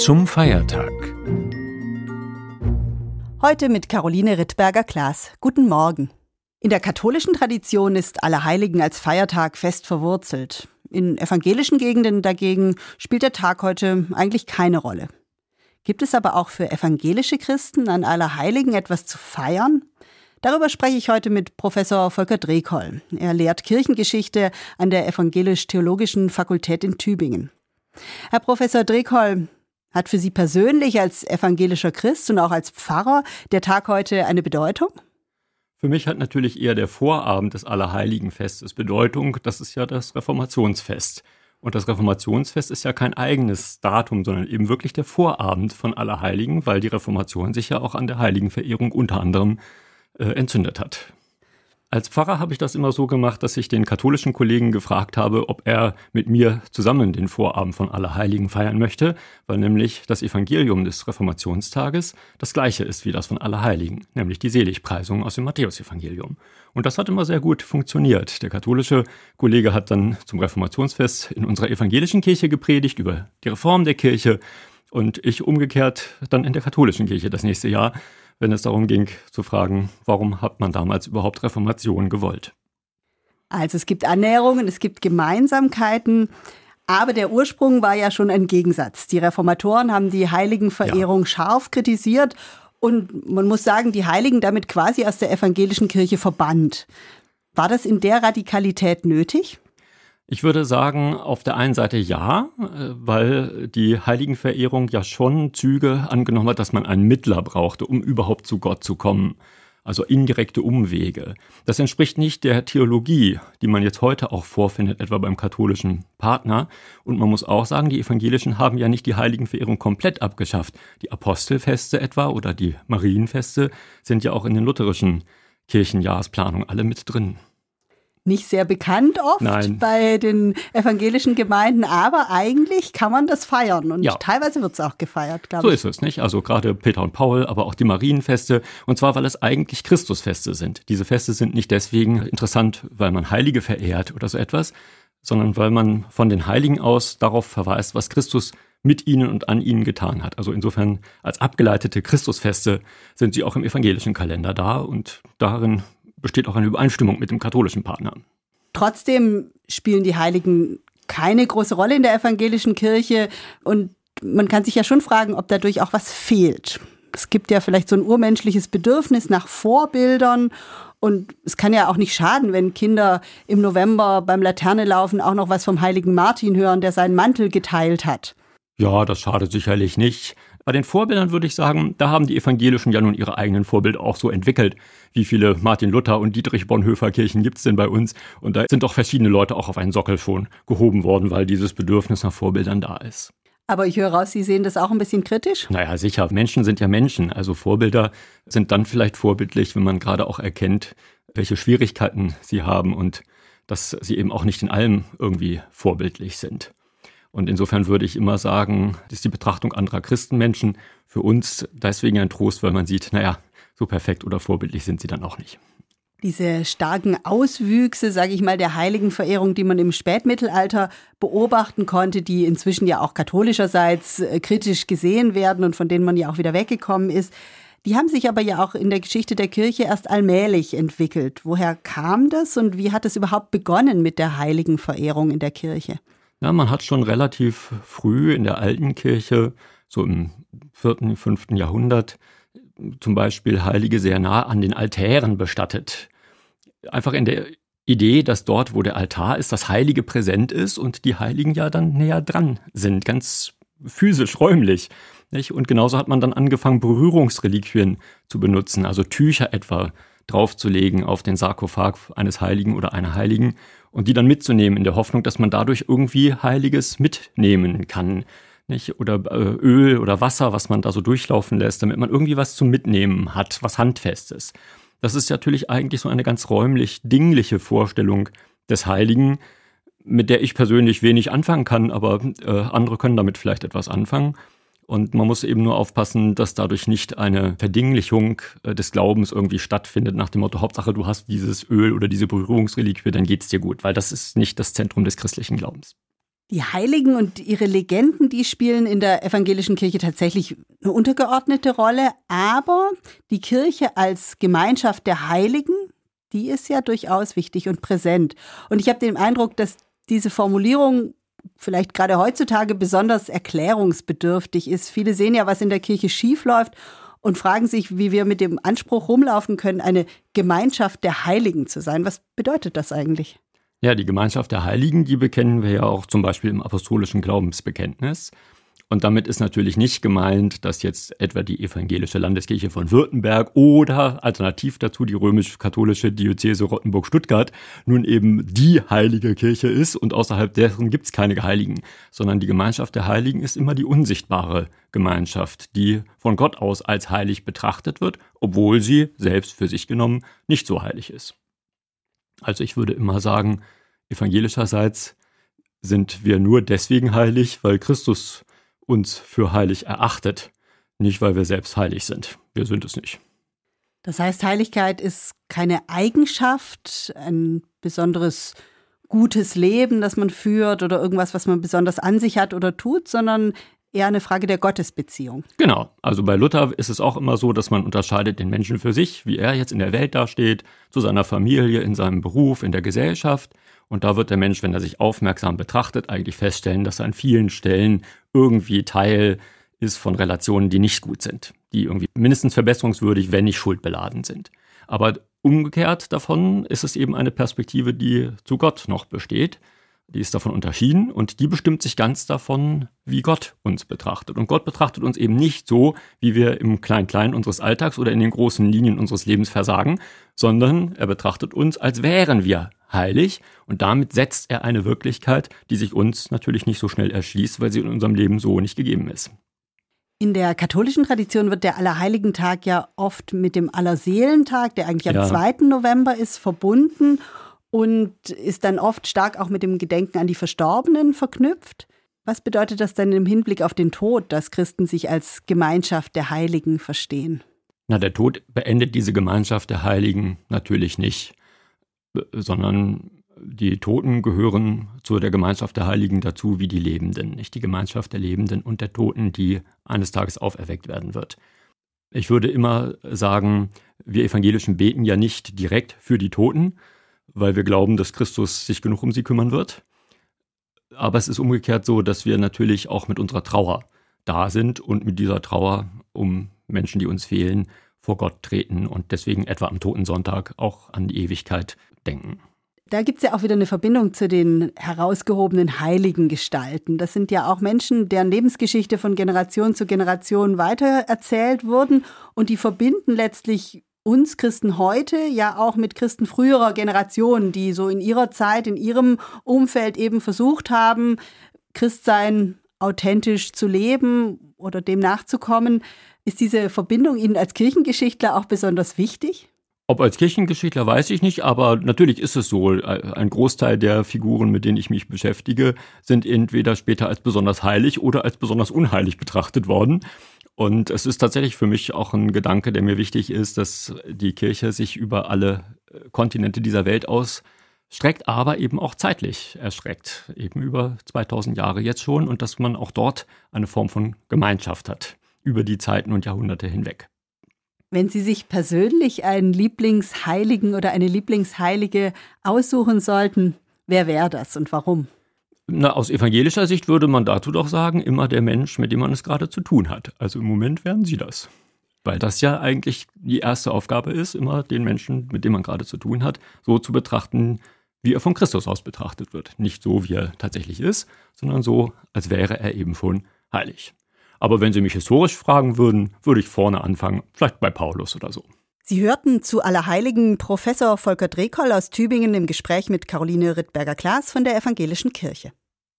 Zum Feiertag. Heute mit Caroline Rittberger-Klaas. Guten Morgen. In der katholischen Tradition ist Allerheiligen als Feiertag fest verwurzelt. In evangelischen Gegenden dagegen spielt der Tag heute eigentlich keine Rolle. Gibt es aber auch für evangelische Christen an Allerheiligen etwas zu feiern? Darüber spreche ich heute mit Professor Volker Drehkoll. Er lehrt Kirchengeschichte an der Evangelisch-Theologischen Fakultät in Tübingen. Herr Professor Drehkoll, hat für Sie persönlich als evangelischer Christ und auch als Pfarrer der Tag heute eine Bedeutung? Für mich hat natürlich eher der Vorabend des Allerheiligenfestes Bedeutung. Das ist ja das Reformationsfest. Und das Reformationsfest ist ja kein eigenes Datum, sondern eben wirklich der Vorabend von Allerheiligen, weil die Reformation sich ja auch an der Heiligenverehrung unter anderem äh, entzündet hat. Als Pfarrer habe ich das immer so gemacht, dass ich den katholischen Kollegen gefragt habe, ob er mit mir zusammen den Vorabend von Allerheiligen feiern möchte, weil nämlich das Evangelium des Reformationstages das gleiche ist wie das von Allerheiligen, nämlich die Seligpreisung aus dem Matthäusevangelium. Und das hat immer sehr gut funktioniert. Der katholische Kollege hat dann zum Reformationsfest in unserer evangelischen Kirche gepredigt über die Reform der Kirche und ich umgekehrt dann in der katholischen Kirche das nächste Jahr wenn es darum ging zu fragen, warum hat man damals überhaupt Reformation gewollt. Also es gibt Annäherungen, es gibt Gemeinsamkeiten, aber der Ursprung war ja schon ein Gegensatz. Die Reformatoren haben die Heiligenverehrung ja. scharf kritisiert und man muss sagen, die Heiligen damit quasi aus der evangelischen Kirche verbannt. War das in der Radikalität nötig? Ich würde sagen, auf der einen Seite ja, äh, weil die Heiligenverehrung ja schon Züge angenommen hat, dass man einen Mittler brauchte, um überhaupt zu Gott zu kommen. Also indirekte Umwege. Das entspricht nicht der Theologie, die man jetzt heute auch vorfindet, etwa beim katholischen Partner. Und man muss auch sagen, die Evangelischen haben ja nicht die Heiligenverehrung komplett abgeschafft. Die Apostelfeste etwa oder die Marienfeste sind ja auch in den lutherischen Kirchenjahresplanungen alle mit drin nicht sehr bekannt oft Nein. bei den evangelischen Gemeinden, aber eigentlich kann man das feiern und ja. teilweise wird es auch gefeiert, glaube ich. So ist es, nicht? Also gerade Peter und Paul, aber auch die Marienfeste und zwar, weil es eigentlich Christusfeste sind. Diese Feste sind nicht deswegen interessant, weil man Heilige verehrt oder so etwas, sondern weil man von den Heiligen aus darauf verweist, was Christus mit ihnen und an ihnen getan hat. Also insofern als abgeleitete Christusfeste sind sie auch im evangelischen Kalender da und darin besteht auch eine Übereinstimmung mit dem katholischen Partner. Trotzdem spielen die Heiligen keine große Rolle in der evangelischen Kirche und man kann sich ja schon fragen, ob dadurch auch was fehlt. Es gibt ja vielleicht so ein urmenschliches Bedürfnis nach Vorbildern und es kann ja auch nicht schaden, wenn Kinder im November beim Laternelaufen auch noch was vom heiligen Martin hören, der seinen Mantel geteilt hat. Ja, das schadet sicherlich nicht. Bei den Vorbildern würde ich sagen, da haben die Evangelischen ja nun ihre eigenen Vorbilder auch so entwickelt. Wie viele Martin Luther und Dietrich Bonhoeffer Kirchen gibt es denn bei uns? Und da sind doch verschiedene Leute auch auf einen Sockel schon gehoben worden, weil dieses Bedürfnis nach Vorbildern da ist. Aber ich höre raus, Sie sehen das auch ein bisschen kritisch? Naja, sicher. Menschen sind ja Menschen. Also Vorbilder sind dann vielleicht vorbildlich, wenn man gerade auch erkennt, welche Schwierigkeiten sie haben und dass sie eben auch nicht in allem irgendwie vorbildlich sind. Und insofern würde ich immer sagen, das ist die Betrachtung anderer Christenmenschen für uns deswegen ein Trost, weil man sieht, naja, so perfekt oder vorbildlich sind sie dann auch nicht. Diese starken Auswüchse, sage ich mal, der Heiligenverehrung, die man im Spätmittelalter beobachten konnte, die inzwischen ja auch katholischerseits äh, kritisch gesehen werden und von denen man ja auch wieder weggekommen ist, die haben sich aber ja auch in der Geschichte der Kirche erst allmählich entwickelt. Woher kam das und wie hat es überhaupt begonnen mit der Heiligenverehrung in der Kirche? Ja, man hat schon relativ früh in der alten Kirche, so im vierten, fünften Jahrhundert, zum Beispiel Heilige sehr nah an den Altären bestattet. Einfach in der Idee, dass dort, wo der Altar ist, das Heilige präsent ist und die Heiligen ja dann näher dran sind, ganz physisch, räumlich. Nicht? Und genauso hat man dann angefangen, Berührungsreliquien zu benutzen, also Tücher etwa draufzulegen auf den Sarkophag eines Heiligen oder einer Heiligen und die dann mitzunehmen in der Hoffnung, dass man dadurch irgendwie Heiliges mitnehmen kann. Nicht? Oder äh, Öl oder Wasser, was man da so durchlaufen lässt, damit man irgendwie was zum Mitnehmen hat, was Handfestes. Das ist natürlich eigentlich so eine ganz räumlich dingliche Vorstellung des Heiligen, mit der ich persönlich wenig anfangen kann, aber äh, andere können damit vielleicht etwas anfangen. Und man muss eben nur aufpassen, dass dadurch nicht eine Verdinglichung äh, des Glaubens irgendwie stattfindet, nach dem Motto, Hauptsache du hast dieses Öl oder diese Berührungsreliquie, dann geht's dir gut, weil das ist nicht das Zentrum des christlichen Glaubens. Die Heiligen und ihre Legenden, die spielen in der evangelischen Kirche tatsächlich eine untergeordnete Rolle, aber die Kirche als Gemeinschaft der Heiligen, die ist ja durchaus wichtig und präsent. Und ich habe den Eindruck, dass diese Formulierung vielleicht gerade heutzutage besonders erklärungsbedürftig ist. Viele sehen ja, was in der Kirche schiefläuft und fragen sich, wie wir mit dem Anspruch rumlaufen können, eine Gemeinschaft der Heiligen zu sein. Was bedeutet das eigentlich? Ja, die Gemeinschaft der Heiligen, die bekennen wir ja auch zum Beispiel im apostolischen Glaubensbekenntnis. Und damit ist natürlich nicht gemeint, dass jetzt etwa die evangelische Landeskirche von Württemberg oder alternativ dazu die römisch-katholische Diözese Rottenburg-Stuttgart nun eben die heilige Kirche ist und außerhalb dessen gibt es keine Heiligen, sondern die Gemeinschaft der Heiligen ist immer die unsichtbare Gemeinschaft, die von Gott aus als heilig betrachtet wird, obwohl sie selbst für sich genommen nicht so heilig ist. Also ich würde immer sagen, evangelischerseits sind wir nur deswegen heilig, weil Christus uns für heilig erachtet, nicht weil wir selbst heilig sind. Wir sind es nicht. Das heißt, Heiligkeit ist keine Eigenschaft, ein besonderes gutes Leben, das man führt oder irgendwas, was man besonders an sich hat oder tut, sondern eher eine Frage der Gottesbeziehung. Genau. Also bei Luther ist es auch immer so, dass man unterscheidet den Menschen für sich, wie er jetzt in der Welt dasteht, zu seiner Familie, in seinem Beruf, in der Gesellschaft. Und da wird der Mensch, wenn er sich aufmerksam betrachtet, eigentlich feststellen, dass er an vielen Stellen irgendwie Teil ist von Relationen, die nicht gut sind, die irgendwie mindestens verbesserungswürdig, wenn nicht schuldbeladen sind. Aber umgekehrt davon ist es eben eine Perspektive, die zu Gott noch besteht die ist davon unterschieden und die bestimmt sich ganz davon, wie Gott uns betrachtet. Und Gott betrachtet uns eben nicht so, wie wir im Klein-Klein unseres Alltags oder in den großen Linien unseres Lebens versagen, sondern er betrachtet uns, als wären wir heilig und damit setzt er eine Wirklichkeit, die sich uns natürlich nicht so schnell erschließt, weil sie in unserem Leben so nicht gegeben ist. In der katholischen Tradition wird der Allerheiligentag ja oft mit dem Allerseelentag, der eigentlich am ja. 2. November ist, verbunden und ist dann oft stark auch mit dem Gedenken an die Verstorbenen verknüpft. Was bedeutet das denn im Hinblick auf den Tod, dass Christen sich als Gemeinschaft der Heiligen verstehen? Na, der Tod beendet diese Gemeinschaft der Heiligen natürlich nicht, sondern die Toten gehören zu der Gemeinschaft der Heiligen dazu wie die Lebenden, nicht die Gemeinschaft der Lebenden und der Toten, die eines Tages auferweckt werden wird. Ich würde immer sagen, wir Evangelischen beten ja nicht direkt für die Toten, weil wir glauben, dass Christus sich genug um sie kümmern wird. Aber es ist umgekehrt so, dass wir natürlich auch mit unserer Trauer da sind und mit dieser Trauer um Menschen, die uns fehlen, vor Gott treten und deswegen etwa am Toten Sonntag auch an die Ewigkeit denken. Da gibt es ja auch wieder eine Verbindung zu den herausgehobenen heiligen Gestalten. Das sind ja auch Menschen, deren Lebensgeschichte von Generation zu Generation weitererzählt wurden und die verbinden letztlich uns Christen heute ja auch mit Christen früherer Generationen, die so in ihrer Zeit, in ihrem Umfeld eben versucht haben, Christsein authentisch zu leben oder dem nachzukommen. Ist diese Verbindung Ihnen als Kirchengeschichtler auch besonders wichtig? Ob als Kirchengeschichtler weiß ich nicht, aber natürlich ist es so. Ein Großteil der Figuren, mit denen ich mich beschäftige, sind entweder später als besonders heilig oder als besonders unheilig betrachtet worden. Und es ist tatsächlich für mich auch ein Gedanke, der mir wichtig ist, dass die Kirche sich über alle äh, Kontinente dieser Welt ausstreckt, aber eben auch zeitlich erstreckt, eben über 2000 Jahre jetzt schon und dass man auch dort eine Form von Gemeinschaft hat, über die Zeiten und Jahrhunderte hinweg. Wenn Sie sich persönlich einen Lieblingsheiligen oder eine Lieblingsheilige aussuchen sollten, wer wäre das und warum? Na, aus evangelischer Sicht würde man dazu doch sagen, immer der Mensch, mit dem man es gerade zu tun hat. Also im Moment wären Sie das. Weil das ja eigentlich die erste Aufgabe ist, immer den Menschen, mit dem man gerade zu tun hat, so zu betrachten, wie er von Christus aus betrachtet wird. Nicht so, wie er tatsächlich ist, sondern so, als wäre er eben schon heilig. Aber wenn Sie mich historisch fragen würden, würde ich vorne anfangen, vielleicht bei Paulus oder so. Sie hörten zu Allerheiligen Professor Volker Drekoll aus Tübingen im Gespräch mit Caroline Rittberger-Klaas von der Evangelischen Kirche.